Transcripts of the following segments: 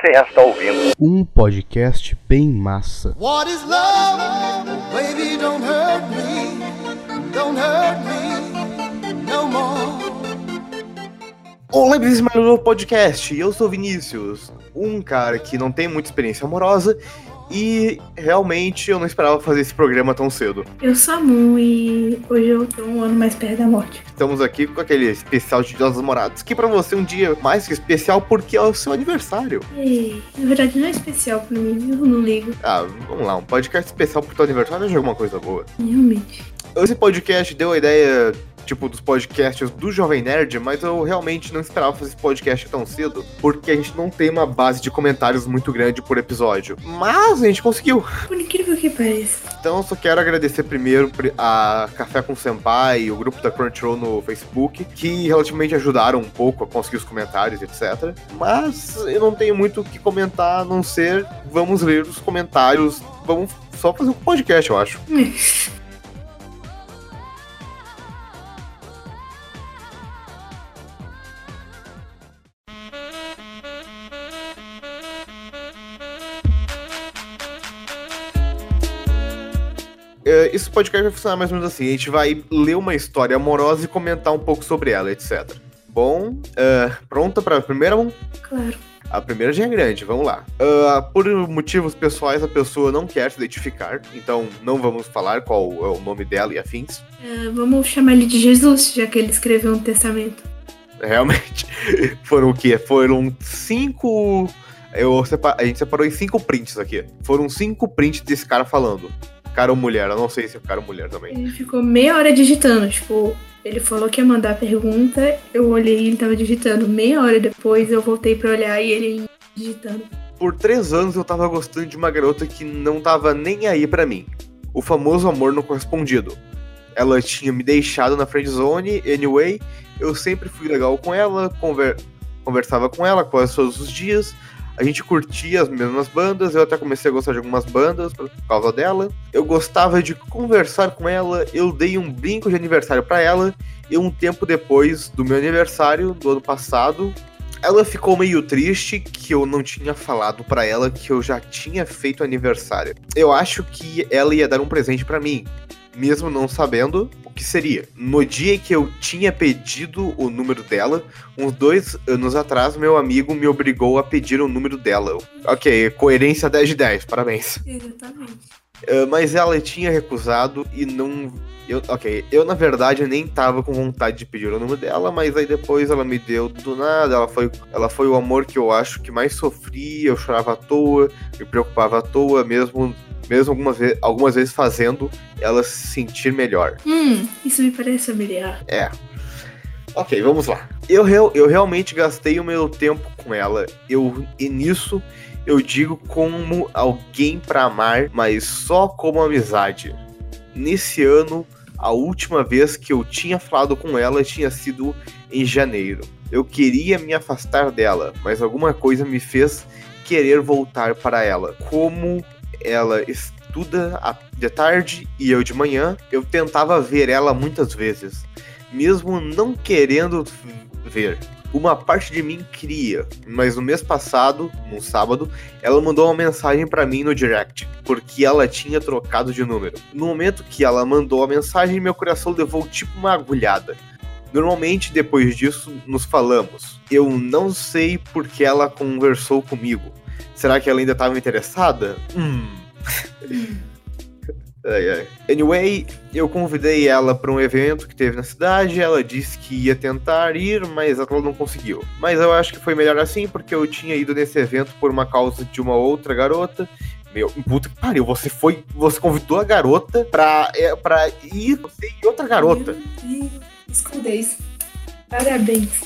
Você está ouvindo um podcast bem massa. What is love? Baby, don't hurt me. Don't hurt me no more. Olá, bem-vindos mais um novo podcast. Eu sou Vinícius, um cara que não tem muita experiência amorosa e realmente eu não esperava fazer esse programa tão cedo. Eu sou a Moon e hoje eu tô um ano mais perto da morte. Estamos aqui com aquele especial de Dia dos Namorados, que pra você é um dia mais que especial porque é o seu aniversário. E, na verdade não é especial pra mim, eu não ligo. Ah, vamos lá, um podcast especial pro teu aniversário é alguma coisa boa. Realmente. Esse podcast deu a ideia, tipo, dos podcasts do Jovem Nerd, mas eu realmente não esperava fazer esse podcast tão cedo, porque a gente não tem uma base de comentários muito grande por episódio. Mas a gente conseguiu. Por incrível que pareça. Então eu só quero agradecer primeiro a Café com Senpai e o grupo da Crunchyroll no Facebook, que relativamente ajudaram um pouco a conseguir os comentários, etc. Mas eu não tenho muito o que comentar, a não ser vamos ler os comentários, vamos só fazer um podcast, eu acho. Esse podcast vai funcionar mais ou menos assim: a gente vai ler uma história amorosa e comentar um pouco sobre ela, etc. Bom, é, pronta para a primeira? Claro. A primeira já é grande, vamos lá. Ah, por motivos pessoais, a pessoa não quer se identificar, então não vamos falar qual é o nome dela e afins. É, vamos chamar ele de Jesus, já que ele escreveu um testamento. Realmente. Foram o quê? Foram cinco. Eu sepa- A gente separou em cinco prints aqui. Foram cinco prints desse cara falando. Cara ou mulher, eu não sei se é cara ou mulher também. Ele ficou meia hora digitando, tipo, ele falou que ia mandar a pergunta, eu olhei e ele tava digitando. Meia hora depois eu voltei pra olhar e ele digitando. Por três anos eu tava gostando de uma garota que não tava nem aí pra mim. O famoso amor não correspondido. Ela tinha me deixado na friendzone, anyway, eu sempre fui legal com ela, conver- conversava com ela quase todos os dias, a gente curtia as mesmas bandas, eu até comecei a gostar de algumas bandas por causa dela. Eu gostava de conversar com ela, eu dei um brinco de aniversário pra ela, e um tempo depois do meu aniversário, do ano passado, ela ficou meio triste que eu não tinha falado pra ela que eu já tinha feito aniversário. Eu acho que ela ia dar um presente pra mim, mesmo não sabendo que seria. No dia que eu tinha pedido o número dela, uns dois anos atrás, meu amigo me obrigou a pedir o número dela. Ok, coerência 10 de 10, parabéns. Exatamente. Uh, mas ela tinha recusado e não. Eu, ok, eu na verdade nem tava com vontade de pedir o número dela, mas aí depois ela me deu do nada. Ela foi, ela foi o amor que eu acho que mais sofri. Eu chorava à toa, me preocupava à toa, mesmo, mesmo algumas, ve algumas vezes fazendo ela se sentir melhor. Hum, isso me parece familiar. É. Ok, vamos lá. Eu, real- eu realmente gastei o meu tempo com ela. Eu, e nisso eu digo como alguém pra amar, mas só como amizade. Nesse ano, a última vez que eu tinha falado com ela tinha sido em janeiro. Eu queria me afastar dela, mas alguma coisa me fez querer voltar para ela. Como ela estuda de tarde e eu de manhã, eu tentava ver ela muitas vezes mesmo não querendo ver. Uma parte de mim queria, mas no mês passado, no sábado, ela mandou uma mensagem pra mim no direct, porque ela tinha trocado de número. No momento que ela mandou a mensagem, meu coração levou tipo uma agulhada. Normalmente, depois disso, nos falamos. Eu não sei porque ela conversou comigo. Será que ela ainda estava interessada? Hum. Ai, ai. Anyway, eu convidei ela para um evento que teve na cidade. Ela disse que ia tentar ir, mas ela não conseguiu. Mas eu acho que foi melhor assim, porque eu tinha ido nesse evento por uma causa de uma outra garota. Meu, puta que pariu, você foi. Você convidou a garota pra, é, pra ir você e outra garota. Days. Parabéns.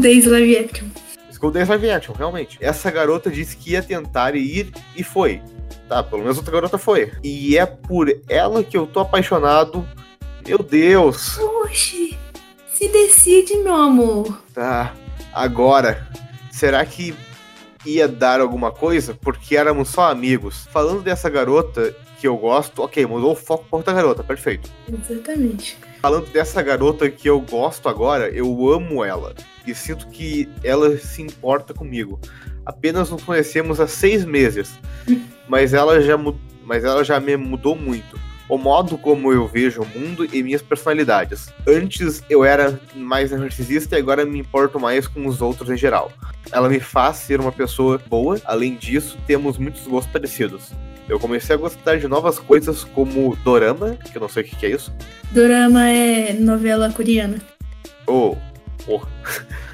Days Live Action. Days Live Action, realmente. Essa garota disse que ia tentar ir e foi. Tá, pelo menos outra garota foi. E é por ela que eu tô apaixonado. Meu Deus. Oxi. Se decide, meu amor. Tá. Agora, será que ia dar alguma coisa porque éramos só amigos. Falando dessa garota que eu gosto, ok, mudou o foco pra outra garota, perfeito. Exatamente. Falando dessa garota que eu gosto agora, eu amo ela. E sinto que ela se importa comigo. Apenas nos conhecemos há seis meses. mas ela já, mas ela já me mudou muito. O modo como eu vejo o mundo e minhas personalidades. Antes eu era mais narcisista e agora me importo mais com os outros em geral. Ela me faz ser uma pessoa boa. Além disso, temos muitos gostos parecidos. Eu comecei a gostar de novas coisas como dorama, que eu não sei o que que é isso. Dorama é novela coreana. Oh, porra.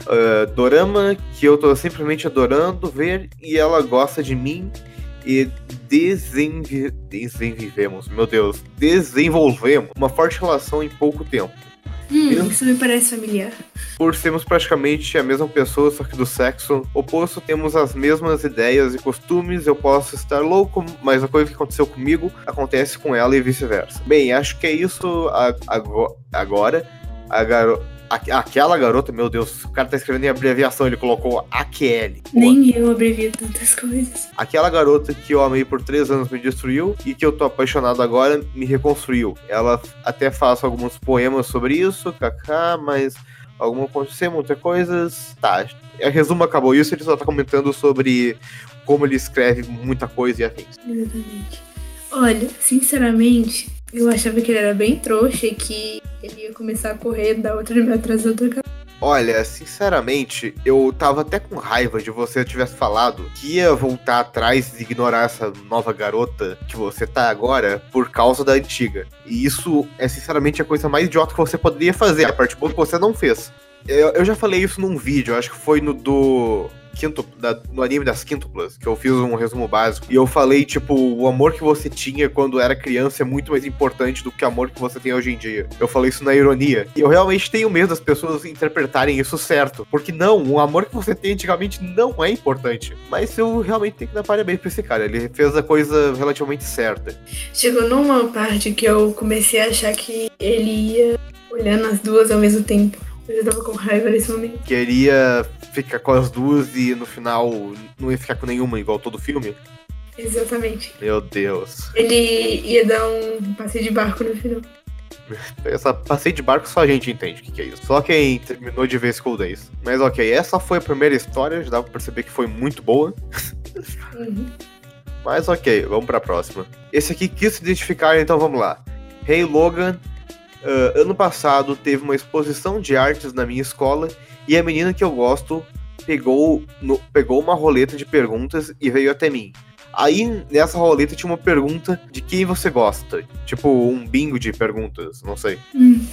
Ah, dorama que eu tô simplesmente adorando ver e ela gosta de mim e desenvi... desenvivemos, meu Deus, desenvolvemos uma forte relação em pouco tempo. Hum, isso me parece familiar. Por sermos praticamente a mesma pessoa, só que do sexo oposto, temos as mesmas ideias e costumes. Eu posso estar louco, mas a coisa que aconteceu comigo acontece com ela e vice-versa. Bem, acho que é isso agora. A garo... Aquela garota, meu Deus, o cara tá escrevendo em abreviação, ele colocou AQL. Nem eu abrevio tantas coisas. Aquela garota que eu amei por três anos me destruiu e que eu tô apaixonado agora me reconstruiu. Ela até faz alguns poemas sobre isso, kaká, mas alguma aconteceu, muitas coisas. Tá. A resumo acabou isso, ele só tá comentando sobre como ele escreve muita coisa e afins. Exatamente. Olha, sinceramente, eu achava que ele era bem trouxa e que ele ia começar a correr da outra atrás da outra. Olha, sinceramente, eu tava até com raiva de você tivesse falado que ia voltar atrás e ignorar essa nova garota que você tá agora por causa da antiga. E isso é sinceramente a coisa mais idiota que você poderia fazer, a parte boa que você não fez. Eu, eu já falei isso num vídeo, acho que foi no do. Quinto, da- no anime das quíntuplas, que eu fiz um resumo básico. E eu falei, tipo, o amor que você tinha quando era criança é muito mais importante do que o amor que você tem hoje em dia. Eu falei isso na ironia. E eu realmente tenho medo das pessoas interpretarem isso certo. Porque não, o amor que você tem antigamente não é importante. Mas eu realmente tenho que dar parabéns pra esse cara. Ele fez a coisa relativamente certa. Chegou numa parte que eu comecei a achar que ele ia olhando as duas ao mesmo tempo. Eu já tava com raiva nesse momento. Queria ficar com as duas e no final não ia ficar com nenhuma, igual todo filme. Exatamente. Meu Deus. Ele ia dar um passeio de barco no final. Essa passeio de barco só a gente entende o que, que é isso. Só quem terminou de ver School Days. Mas ok, essa foi a primeira história, já dá pra perceber que foi muito boa. Uhum. Mas ok, vamos pra próxima. Esse aqui quis se identificar, então vamos lá. Hey Logan, ah, ano passado teve uma exposição de artes na minha escola e a menina que eu gosto pegou, no- pegou uma roleta de perguntas e veio até mim. Aí nessa roleta tinha uma pergunta de quem você gosta. Tipo um bingo de perguntas, não sei. Hum.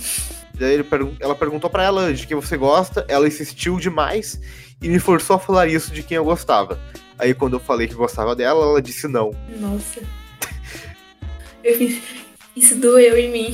Daí pergun- ela perguntou pra ela de quem você gosta, ela insistiu demais e me forçou a falar isso de quem eu gostava. Aí quando eu falei que gostava dela, ela disse não. Nossa. Eu fiz. Isso doeu em mim.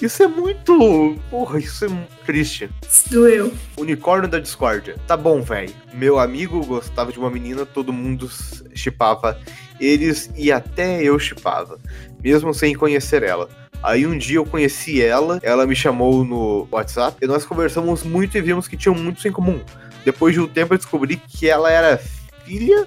Isso é muito. Porra, isso é triste. Doeu. Unicórnio da discórdia. Tá bom, velho. Meu amigo gostava de uma menina, todo mundo chipava eles e até eu chipava, mesmo sem conhecer ela. Aí um dia eu conheci ela, ela me chamou no WhatsApp e nós conversamos muito e vimos que tinham muitos em comum. Depois de um tempo eu descobri que ela era filha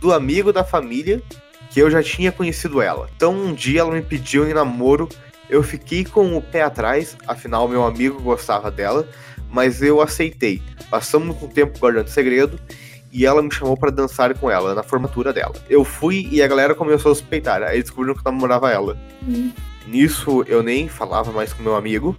do amigo da família que eu já tinha conhecido ela. Então um dia ela me pediu em namoro, eu fiquei com o pé atrás, afinal meu amigo gostava dela, mas eu aceitei. Passamos um tempo guardando segredo e ela me chamou pra dançar com ela na formatura dela. Eu fui e a galera começou a suspeitar, aí descobriram que eu namorava ela. Hum. Nisso eu nem falava mais com meu amigo.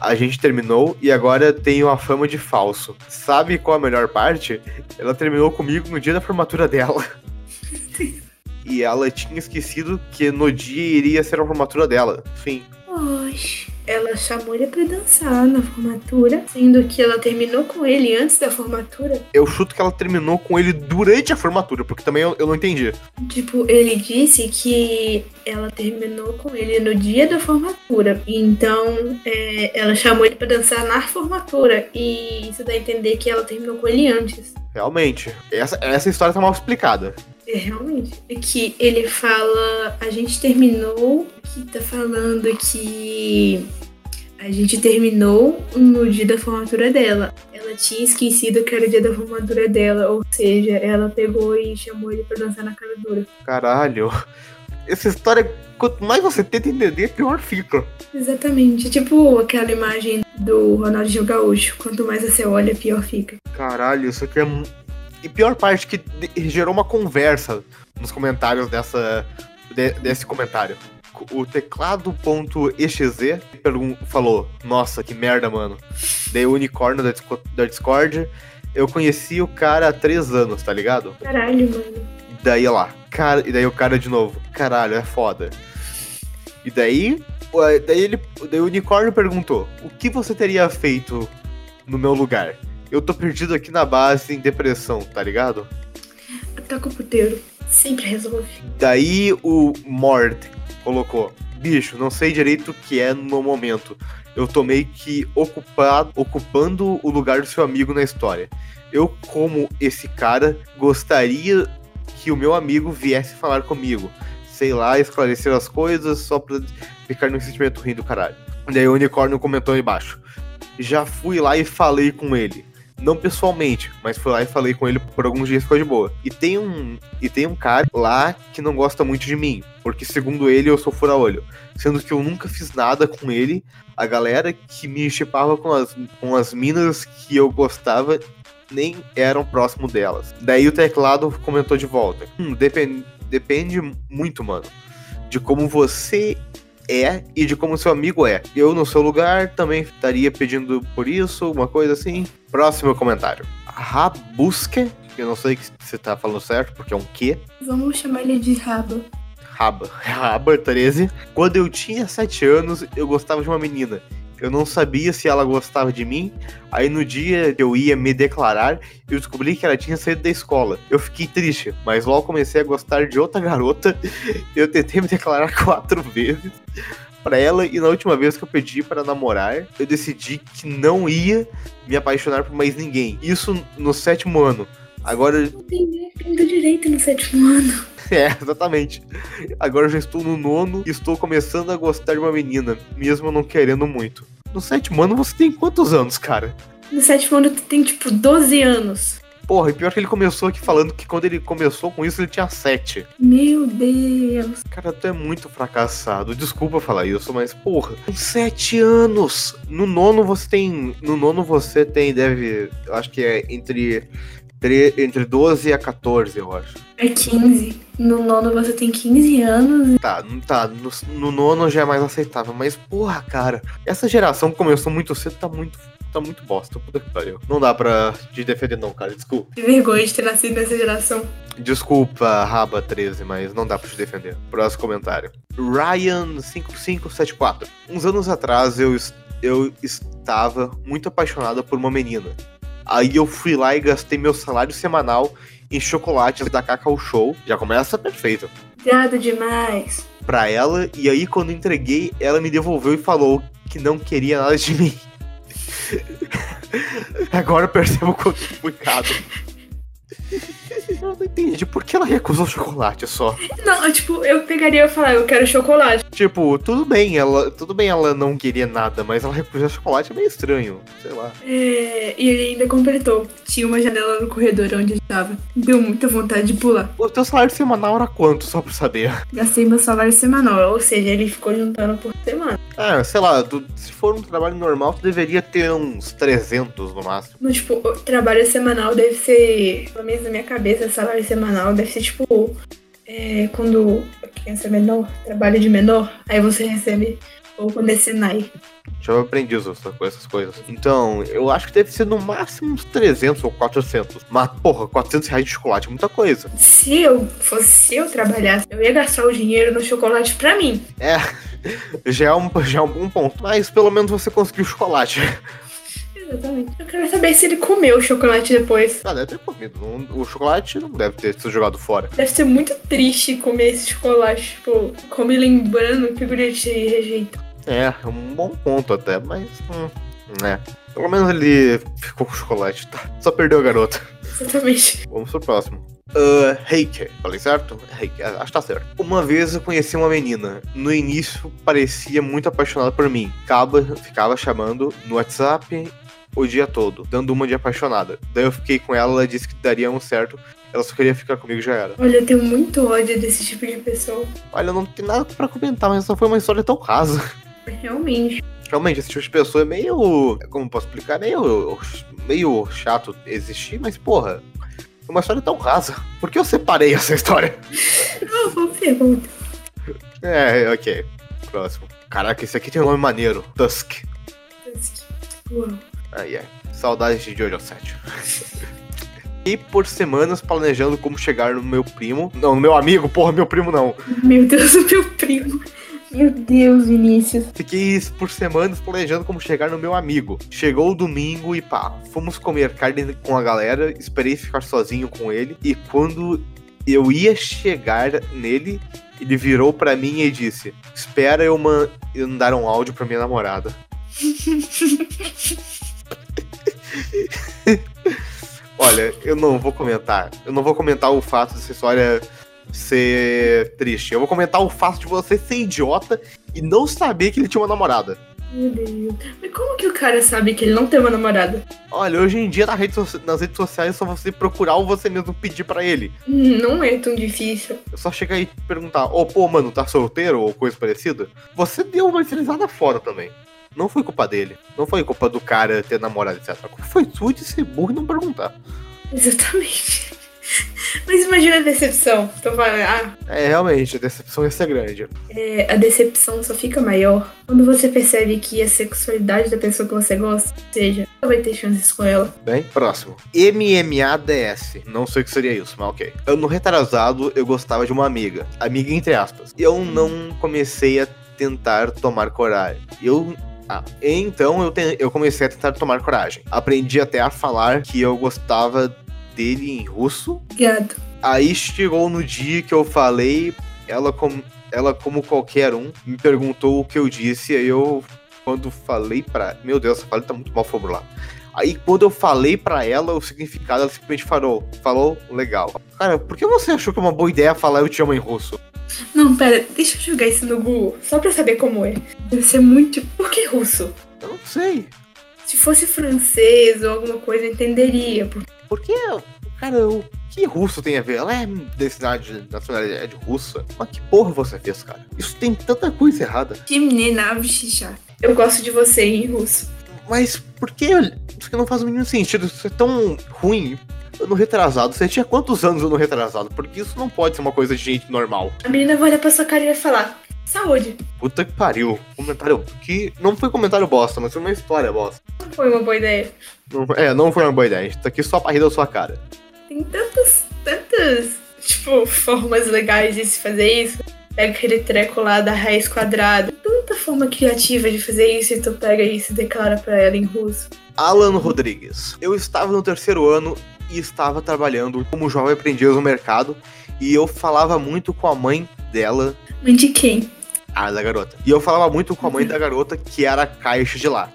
A gente terminou e agora tenho a fama de falso. Sabe qual a melhor parte? Ela terminou comigo no dia da formatura dela. e ela tinha esquecido que no dia iria ser a formatura dela. Fim. Oxe. Ela chamou ele pra dançar na formatura, sendo que ela terminou com ele antes da formatura. Eu chuto que ela terminou com ele durante a formatura, porque também eu, eu não entendi. Tipo, ele disse que ela terminou com ele no dia da formatura. Então, é, ela chamou ele pra dançar na formatura. E isso dá a entender que ela terminou com ele antes. Realmente. Essa, essa história tá mal explicada. É, realmente. É que ele fala. A gente terminou. Que tá falando que. A gente terminou no dia da formatura dela. Ela tinha esquecido que era o dia da formatura dela, ou seja, ela pegou e chamou ele pra dançar na cara dura. Caralho. Essa história, quanto mais você tenta entender, pior fica. Exatamente. Tipo aquela imagem do Ronaldinho Gaúcho. Quanto mais você olha, pior fica. Caralho, isso aqui é. E pior parte que gerou uma conversa nos comentários dessa, de- desse comentário. O teclado.exe falou: Nossa, que merda, mano. Daí o unicórnio da, da Discord. Eu conheci o cara há três anos, tá ligado? Caralho, mano. Daí lá, cara, e daí o cara de novo, caralho, é foda. E daí, daí ele, daí o unicórnio perguntou: "O que você teria feito no meu lugar? Eu tô perdido aqui na base em depressão, tá ligado?" Toca o puteiro. Sempre resolve. Daí o Mord colocou: "Bicho, não sei direito o que é no momento. Eu tô meio que ocupado, ocupando o lugar do seu amigo na história. Eu, como esse cara, gostaria que o meu amigo viesse falar comigo. Sei lá, esclarecer as coisas só pra ficar num sentimento ruim do caralho. Daí o unicórnio comentou aí embaixo. Já fui lá e falei com ele. Não pessoalmente, mas fui lá e falei com ele por alguns dias ficou de boa. E tem um e tem um cara lá que não gosta muito de mim, porque segundo ele eu sou fura-olho, sendo que eu nunca fiz nada com ele. A galera que me chipava com as, com as minas que eu gostava nem eram próximo delas. Daí o teclado comentou de volta. Hum, depen- depende muito, mano, de como você é e de como seu amigo é. Eu, no seu lugar, também estaria pedindo por isso, uma coisa assim. Próximo comentário. Rabuske, eu não sei se você tá falando certo, porque é um Q. Vamos chamar ele de raba. Raba. Raba 13. Quando eu tinha 7 anos, eu gostava de uma menina. Eu não sabia se ela gostava de mim. Aí no dia que eu ia me declarar, eu descobri que ela tinha saído da escola. Eu fiquei triste, mas logo comecei a gostar de outra garota. Eu tentei me declarar quatro vezes pra ela e na última vez que eu pedi para namorar, eu decidi que não ia me apaixonar por mais ninguém. Isso no sétimo ano. Agora Não tem nem do direito no sétimo ano. é, exatamente. Agora eu já estou no nono e estou começando a gostar de uma menina, mesmo não querendo muito. No sétimo ano você tem quantos anos, cara? No sétimo ano tu tem tipo 12 anos. Porra, e pior que ele começou aqui falando que quando ele começou com isso ele tinha sete. Meu Deus. Cara, tu é muito fracassado. Desculpa falar isso, mas porra, com sete anos. No nono você tem. No nono você tem, deve. Eu acho que é entre. tre- Entre 12 a 14, eu acho. É 15. No nono você tem 15 anos. Tá, não tá. No, no nono já é mais aceitável. Mas, porra, cara, essa geração começou muito cedo tá muito. Tá muito bosta. Puta que pariu. Não dá pra te defender, não, cara. Desculpa. Que vergonha de ter nascido nessa geração. Desculpa, Raba 13, mas não dá pra te defender. Próximo comentário. Ryan5574. Uns anos atrás eu, eu estava muito apaixonada por uma menina. Aí eu fui lá e gastei meu salário semanal em chocolates da Cacau Show. Já começa perfeito. Obrigado demais. Pra ela, e aí quando entreguei, ela me devolveu e falou que não queria nada de mim. Agora eu percebo o quanto fui caro. Eu não entendi por que ela recusou o chocolate só. Não, tipo, eu pegaria e falar, eu quero chocolate. Tipo, tudo bem, ela, tudo bem ela não queria nada, mas ela recusou chocolate é meio estranho, sei lá. É, e ele ainda completou. Tinha uma janela no corredor onde eu estava. Deu muita vontade de pular. O teu salário semanal era quanto, só pra saber? Gastei meu salário semanal, ou seja, ele ficou juntando por semana. Ah, sei lá, tu- se for um trabalho normal, tu deveria ter uns 300 no máximo. No, tipo, trabalho semanal deve ser, pelo menos na minha cabeça, salário semanal deve ser tipo, é, quando a criança é menor, trabalho de menor, aí você recebe, ou quando é Senai. Já aprendi com essas coisas. Então, eu acho que deve ser no máximo uns 300 ou 400. Mas, porra, 400 reais de chocolate é muita coisa. Se eu fosse, se eu trabalhasse, eu ia gastar o dinheiro no chocolate pra mim. É, já é um, já é um bom ponto. Mas pelo menos você conseguiu chocolate. Exatamente. Eu quero saber se ele comeu o chocolate depois. Ah, deve ter comido. O chocolate não deve ter sido jogado fora. Deve ser muito triste comer esse chocolate, tipo, come lembrando que o guri te rejeita. É, é um bom ponto até, mas. Hum, né. Pelo menos ele ficou com chocolate, tá? Só perdeu a garota. Exatamente. Vamos pro próximo. Uh, Heike, falei certo? Heike, acho que tá certo. Uma vez eu conheci uma menina. No início parecia muito apaixonada por mim. Ficava, ficava chamando no WhatsApp o dia todo, dando uma de apaixonada. Daí eu fiquei com ela, ela disse que daria um certo. Ela só queria ficar comigo já era. Olha, eu tenho muito ódio desse tipo de pessoa. Olha, não tem nada pra comentar, mas só foi uma história tão rasa. Realmente. Realmente, esse tipo de pessoa é meio. Como posso explicar? Meio. meio chato existir, mas porra. É uma história tão rasa. Por que eu separei essa história? Não, vou pergunta. É, ok. Próximo. Caraca, esse aqui tem um nome maneiro. Tusk. Uau. Ai, ai. Saudades de Jojo 7. E por semanas planejando como chegar no meu primo. Não, no meu amigo, porra, meu primo não. Meu Deus, o meu primo. Meu Deus, Vinícius. Fiquei por semanas planejando como chegar no meu amigo. Chegou o domingo e pá, fomos comer carne com a galera, esperei ficar sozinho com ele. E quando eu ia chegar nele, ele virou pra mim e disse: Espera eu mandar um áudio pra minha namorada. Olha, eu não vou comentar. Eu não vou comentar o fato dessa história ser triste. Eu vou comentar o fato de você ser idiota e não saber que ele tinha uma namorada. Meu Deus. Mas como que o cara sabe que ele não tem uma namorada? Olha, hoje em dia na rede so- nas redes sociais é só você procurar ou você mesmo pedir pra ele. Não é tão difícil. É só chegar e perguntar, ô pô, mano, tá solteiro ou coisa parecida? Você deu uma deslizada fora também. Não foi culpa dele. Não foi culpa do cara ter namorado, etc. A culpa foi sua de ser burro e não perguntar. Exatamente. Mas imagina a decepção. Tô falando, ah, É, realmente, a decepção ia ser grande. é, a decepção só fica maior quando você percebe que a sexualidade da pessoa que você gosta, ou seja, não vai ter chances com ela. Bem, próximo. MMADS. Não sei o que seria isso, mas ok. Ano retrasado, eu gostava de uma amiga. Amiga entre aspas. Eu não comecei a tentar tomar coragem. Eu. Ah, então eu, te- eu comecei a tentar tomar coragem. Aprendi até a falar que eu gostava dele em russo. Obrigado. Aí chegou no dia que eu falei, ela como, ela como qualquer um, me perguntou o que eu disse, aí eu, quando falei pra... Meu Deus, essa fala tá muito mal formulada. Aí quando eu falei pra ela o significado, ela simplesmente falou, falou, legal. Cara, por que você achou que é uma boa ideia falar eu te amo em russo? Não, pera, deixa eu jogar isso no Google, só pra saber como é. Deve ser muito. Por que russo? Eu não sei. Se fosse francês ou alguma coisa, eu entenderia. Porque Por que, cara, o que russo tem a ver? Ela é destinada nacionalidade russa? Mas que porra você fez, cara? Isso tem tanta coisa errada. Eu gosto de você em russo. Mas por que isso que não faz o mínimo sentido? Isso é tão ruim. Ano retrasado, você tinha quantos anos ano retrasado? Porque isso não pode ser uma coisa de gente normal. A menina vai olhar pra sua cara e vai falar: Saúde. Puta que pariu. Comentário que não foi comentário bosta, mas foi uma história bosta. Não foi uma boa ideia. Não- é, não foi uma boa ideia. A gente tá aqui só pra rir da sua cara. Tem tantas, tantas, tipo, formas legais de se fazer isso. Pega aquele treco lá da raiz quadrada. Tanta forma criativa de fazer isso e tu pega e se declara pra ela em russo. Alan Rodrigues. Eu estava no terceiro ano e estava trabalhando como jovem aprendiz no mercado e eu falava muito com a mãe dela Mãe de quem? Ah, da garota. E eu falava muito com a mãe da garota, que era a caixa de lá.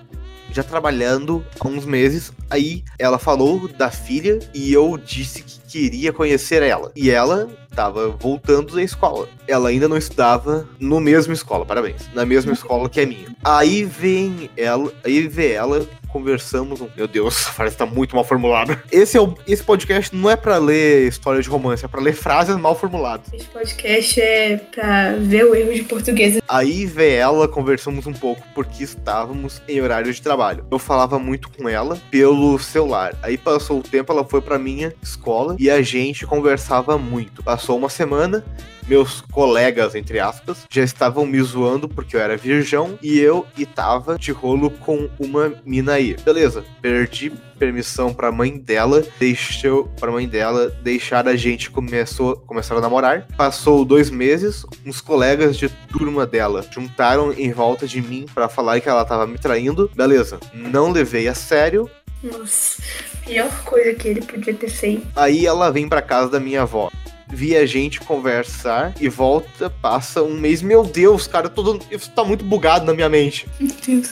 Já trabalhando há uns meses, aí ela falou da filha e eu disse que queria conhecer ela. E ela tava voltando da escola. Ela ainda não estudava no mesmo escola, parabéns. Na mesma escola que a minha. Aí vem ela, aí vê ela conversamos. um- Meu Deus, essa frase tá muito mal formulada. Esse, é o, esse podcast não é pra ler história de romance, é pra ler frases mal formuladas. Esse podcast é pra ver o erro de português. Aí vê ela, conversamos um pouco, porque estávamos em horário de trabalho. Eu falava muito com ela pelo celular. Aí passou o tempo, ela foi pra minha escola e a gente conversava muito. Passou uma semana, meus colegas, entre aspas, já estavam me zoando porque eu era virgão e eu e tava de rolo com uma mina aí. Beleza, perdi permissão pra mãe dela, deixou pra mãe dela deixar a gente começou começar a namorar. Passou dois meses, uns colegas de turma dela juntaram em volta de mim pra falar que ela tava me traindo. Beleza, não levei a sério. Nossa, pior coisa que ele podia ter feito. Aí ela vem pra casa da minha avó. Vi a gente conversar e volta, passa um mês. Meu Deus, cara, todo isso tá muito bugado na minha mente. Meu Deus.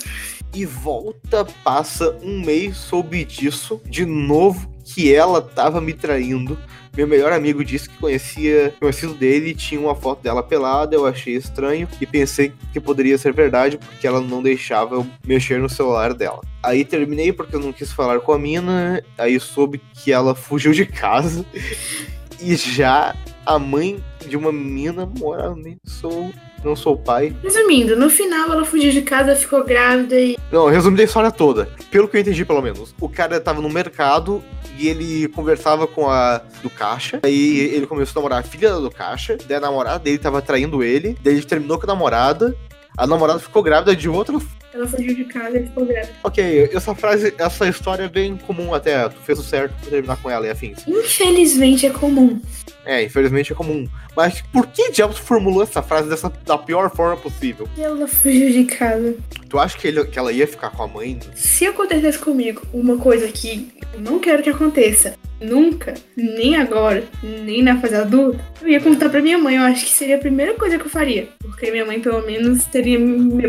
E volta, passa um mês, soube disso, de novo que ela tava me traindo. Meu melhor amigo disse que conhecia conhecido dele tinha uma foto dela pelada. Eu achei estranho e pensei que poderia ser verdade porque ela não deixava eu mexer no celular dela. Aí terminei porque eu não quis falar com a mina. Aí soube que ela fugiu de casa e já a mãe de uma menina mora. Sou, não sou pai. Resumindo, no final ela fugiu de casa, ficou grávida e. Não, resumindo a história toda. Pelo que eu entendi, pelo menos. O cara tava no mercado e ele conversava com a do caixa. Aí ele começou a namorar a filha do caixa. Daí a namorada dele tava traindo ele. Daí ele terminou com a namorada. A namorada ficou grávida de outra. Ela fugiu de casa e ficou grávida. Ok, essa frase, essa história é bem comum até. Tu fez o certo pra terminar com ela e afins. Infelizmente é comum. É, infelizmente é comum. Mas por que diabos formulou essa frase dessa, da pior forma possível? E ela fugiu de casa. Tu acha que, ele, que ela ia ficar com a mãe? Se acontecesse comigo uma coisa que eu não quero que aconteça, nunca, nem agora, nem na fase adulta, eu ia contar pra minha mãe. Eu acho que seria a primeira coisa que eu faria. Porque minha mãe, pelo menos, teria,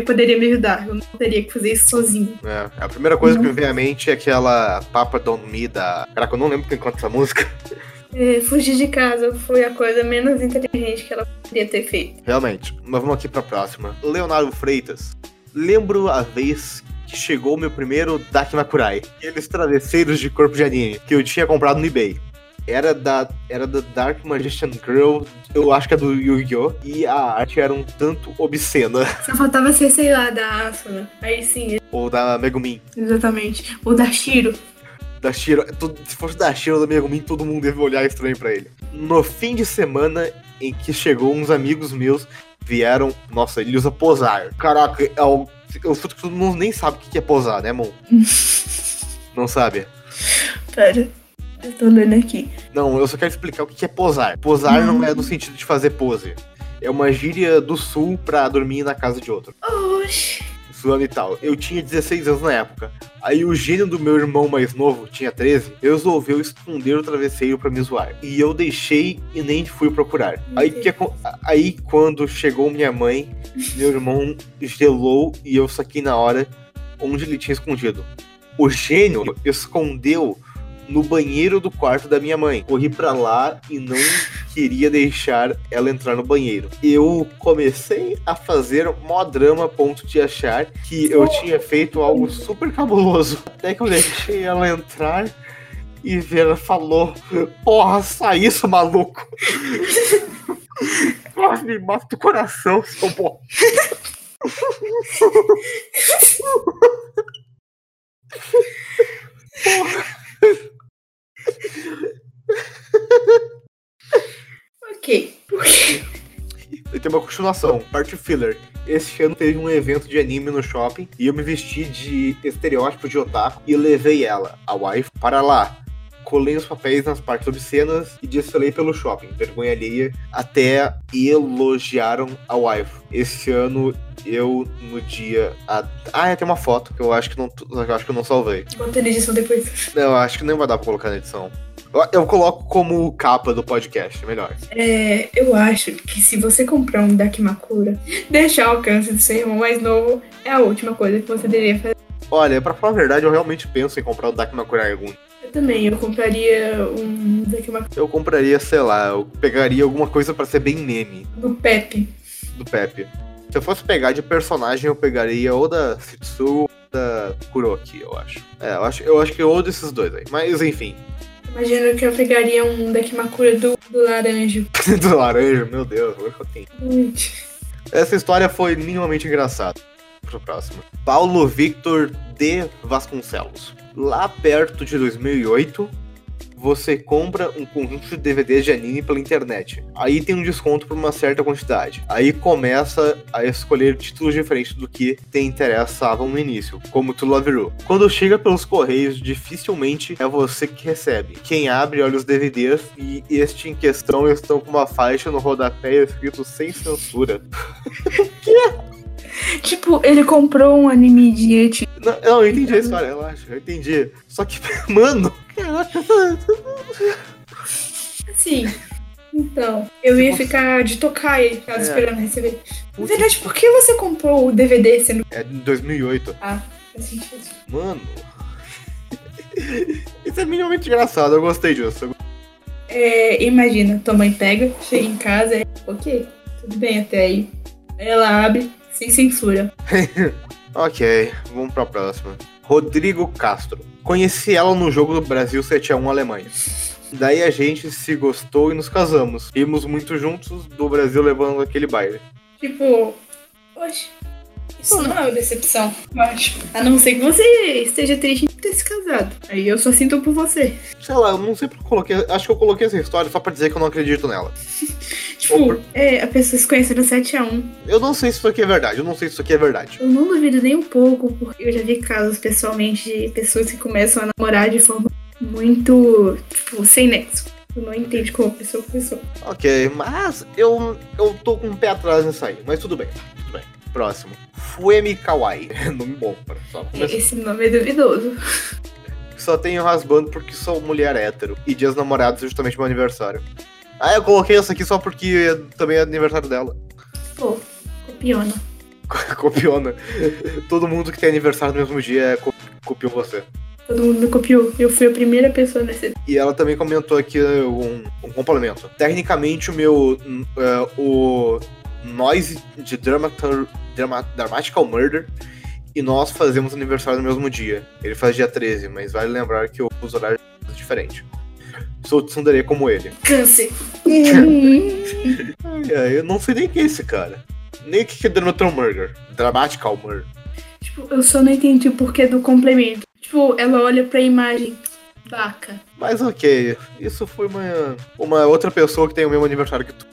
poderia me ajudar. Eu não teria que fazer isso sozinho. É, a primeira coisa Não. que me vem à mente é aquela Papa Don't Me da. Caraca, eu não lembro quem canta essa música. É, fugir de casa foi a coisa menos inteligente que ela poderia ter feito. Realmente. Mas vamos aqui pra próxima. Leonardo Freitas. Lembro a vez que chegou meu primeiro Dakimakurai. Aqueles travesseiros de corpo de anime que eu tinha comprado no eBay. Era da, era da Dark Magician Girl, eu acho que é do Yu-Gi-Oh! E a arte era um tanto obscena. Só faltava ser, sei lá, da Asuna. Aí sim, Ou da Megumin. exatamente. O da Shiro. Da Shiro. tu- Se fosse da Shiro ou da Megumin, todo mundo deve olhar estranho pra ele. No fim de semana em que chegou, uns amigos meus vieram. Nossa, ele usa posar. Caraca, é o- eu sinto que todo mundo nem sabe o que é posar, né, Mon? Não sabe? Pera, eu tô lendo aqui. Não, eu só quero explicar o que é posar. Posar não é no sentido de fazer pose. É uma gíria do sul pra dormir na casa de outro. Oxi. Zoando e tal. Eu tinha 16 anos na época. Aí o gênio do meu irmão mais novo, tinha 13, resolveu esconder o travesseiro pra me zoar. E eu deixei e nem fui procurar. Aí, que, aí quando chegou minha mãe, meu irmão gelou e eu saquei na hora onde ele tinha escondido. O gênio escondeu no banheiro do quarto da minha mãe. Corri pra lá e não queria deixar ela entrar no banheiro. Eu comecei a fazer mó drama a ponto de achar que eu tinha feito algo super cabuloso. Até que eu deixei ela entrar e Vera falou: Porra, sai isso, maluco! Quase me mata o coração, seu bom. Ok. E tem uma continuação, parte filler. Este ano teve um evento de anime no shopping e eu me vesti de estereótipo de otaku e levei ela, a wife, para lá. Colei os papéis nas partes obscenas e desfilei pelo shopping, vergonha alheia, até elogiaram a wife. Esse ano eu no dia. A... Ah, é, tem uma foto que eu acho que não, eu acho que eu não salvei. Bota na edição depois. Não, eu acho que nem vai dar pra colocar na edição. Eu, coloco como capa do podcast, melhor. É, eu acho que se você comprar um Dakimakura, deixar ao alcance do seu irmão mais novo é a última coisa que você deveria fazer. Olha, pra falar a verdade, eu realmente penso em comprar o Dakimakurai algum Eu também, eu compraria um Dakimakura Eu compraria, sei lá, eu pegaria alguma coisa pra ser bem meme do Pepe. do Pepe. Se eu fosse pegar de personagem, eu pegaria ou da Shitsu ou da Kuroki, eu acho. É, eu acho, eu acho que ou desses dois aí. Mas enfim, Imagino que eu pegaria um Dakimakura do, do laranjo. do laranja, meu Deus. Muito. Essa história foi minimamente engraçada. Pro próximo. Paulo Victor de Vasconcelos. Lá perto de 2008, você compra um conjunto de DVDs de anime pela internet. Aí tem um desconto por uma certa quantidade. Aí começa a escolher títulos diferentes do que te interessavam no início, como To Love You. Quando chega pelos correios, dificilmente é você que recebe. Quem abre olha os DVDs e este em questão estão com uma faixa no rodapé escrito sem censura. Tipo, ele comprou um anime de. Não, não, eu entendi a história, relaxa, eu entendi. Só que, mano, caraca, Assim. Então, eu ia ficar de tocar tava É. esperando receber. Na verdade, por que você comprou o DVD sendo. é de 2008. Ah, faz sentido. Mano. Isso é minimamente engraçado, eu gostei disso. É, imagina, tua mãe pega, chega em casa e. Ok, tudo bem até aí. Aí ela abre, sem censura. Ok, vamos pra próxima. Rodrigo Castro. Conheci ela no jogo do Brasil 7x1 Alemanha. Daí a gente se gostou e nos casamos. Rimos muito juntos do Brasil levando aquele baile. Tipo, oxe, isso não é uma decepção, acho. A não ser que você esteja triste ter se casado. Aí eu só sinto por você. Sei lá, eu não sei porque eu coloquei. Acho que eu coloquei essa história só pra dizer que eu não acredito nela. Tipo, é, a pessoa se conhece no 7x1. Eu não sei se isso aqui é verdade, eu não sei se isso aqui é verdade. Eu não duvido nem um pouco, porque eu já vi casos pessoalmente de pessoas que começam a namorar de forma muito, tipo, sem nexo. Eu não entendo como a pessoa começou. Ok, mas eu, eu tô com um pé atrás nisso aí, mas tudo bem, tudo bem. Próximo. Fuemi Kawaii. Nome bom, para só começar. Esse nome é duvidoso. Só tenho rasbando porque sou mulher hétero. E dias namorados é justamente meu aniversário. Ah, eu coloquei essa aqui só porque também é aniversário dela. Pô, copiona. Copiona. Todo mundo que tem aniversário no mesmo dia é co- copiou você. Todo mundo me copiou. Eu fui a primeira pessoa nesse. E ela também comentou aqui um, um complemento. Tecnicamente, o meu. é, o Noise de Dramatur, Drama, Dramatical Murder e nós fazemos aniversário no mesmo dia. Ele faz dia 13, mas vale lembrar que o uso horário é diferente. Sou tsundere como ele. Câncer. Ai, eu não sei nem quem é esse cara. Nem o que que é Dramatical Murder. Dramatical Murder. tipo, eu só não entendi o porquê do complemento. Tipo, ela olha pra imagem. Baca. Mas ok, isso foi uma, uma outra pessoa que tem o mesmo aniversário que tu.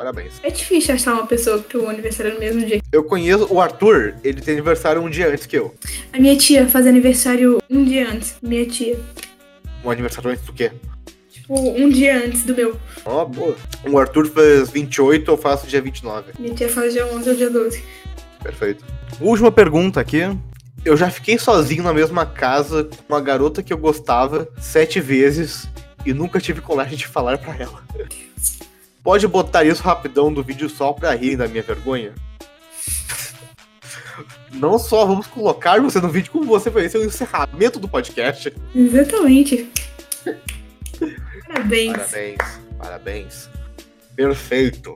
Parabéns. É difícil achar uma pessoa que o aniversário é no mesmo dia. Eu conheço o Arthur, ele tem aniversário um dia antes que eu. A minha tia faz aniversário um dia antes. Minha tia. Um aniversário antes do quê? Tipo, um dia antes do meu. Ó, boa. O Arthur faz 28, eu faço dia 29. Minha tia faz dia 11 ou dia 12. Perfeito. Última pergunta aqui. Eu já fiquei sozinho na mesma casa com uma garota que eu gostava sete vezes e nunca tive coragem de falar pra ela. Pode botar isso rapidão do vídeo só pra rirem da minha vergonha? Não só vamos colocar você no vídeo, como você vai ser o encerramento do podcast. Exatamente. Parabéns. Parabéns, parabéns. Perfeito.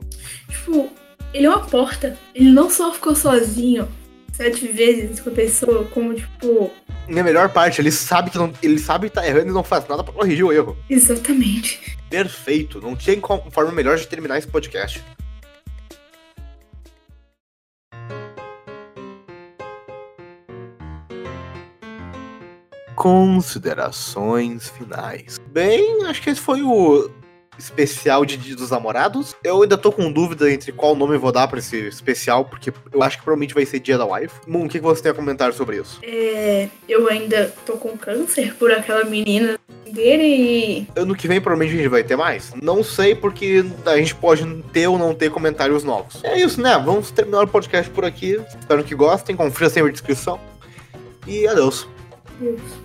Tipo, ele é uma porta. Ele não só ficou sozinho sete vezes com a pessoa, como, tipo, E a melhor parte, ele sabe que não, ele sabe que tá errando e não faz nada pra corrigir o erro. exatamente. Perfeito. Não tinha forma melhor de terminar esse podcast. Considerações finais. Bem, acho que esse foi o especial de Dia dos Namorados. Eu ainda tô com dúvida entre qual nome eu vou dar pra esse especial, porque eu acho que provavelmente vai ser Dia da Wife. Moon, o que que você tem a comentar sobre isso? É, eu ainda tô com câncer por aquela menina dele e. Ano que vem provavelmente a gente vai ter mais? Não sei, porque a gente pode ter ou não ter comentários novos. É isso, né? Vamos terminar o podcast por aqui. Espero que gostem. Confira sempre a descrição. E adeus. Deus.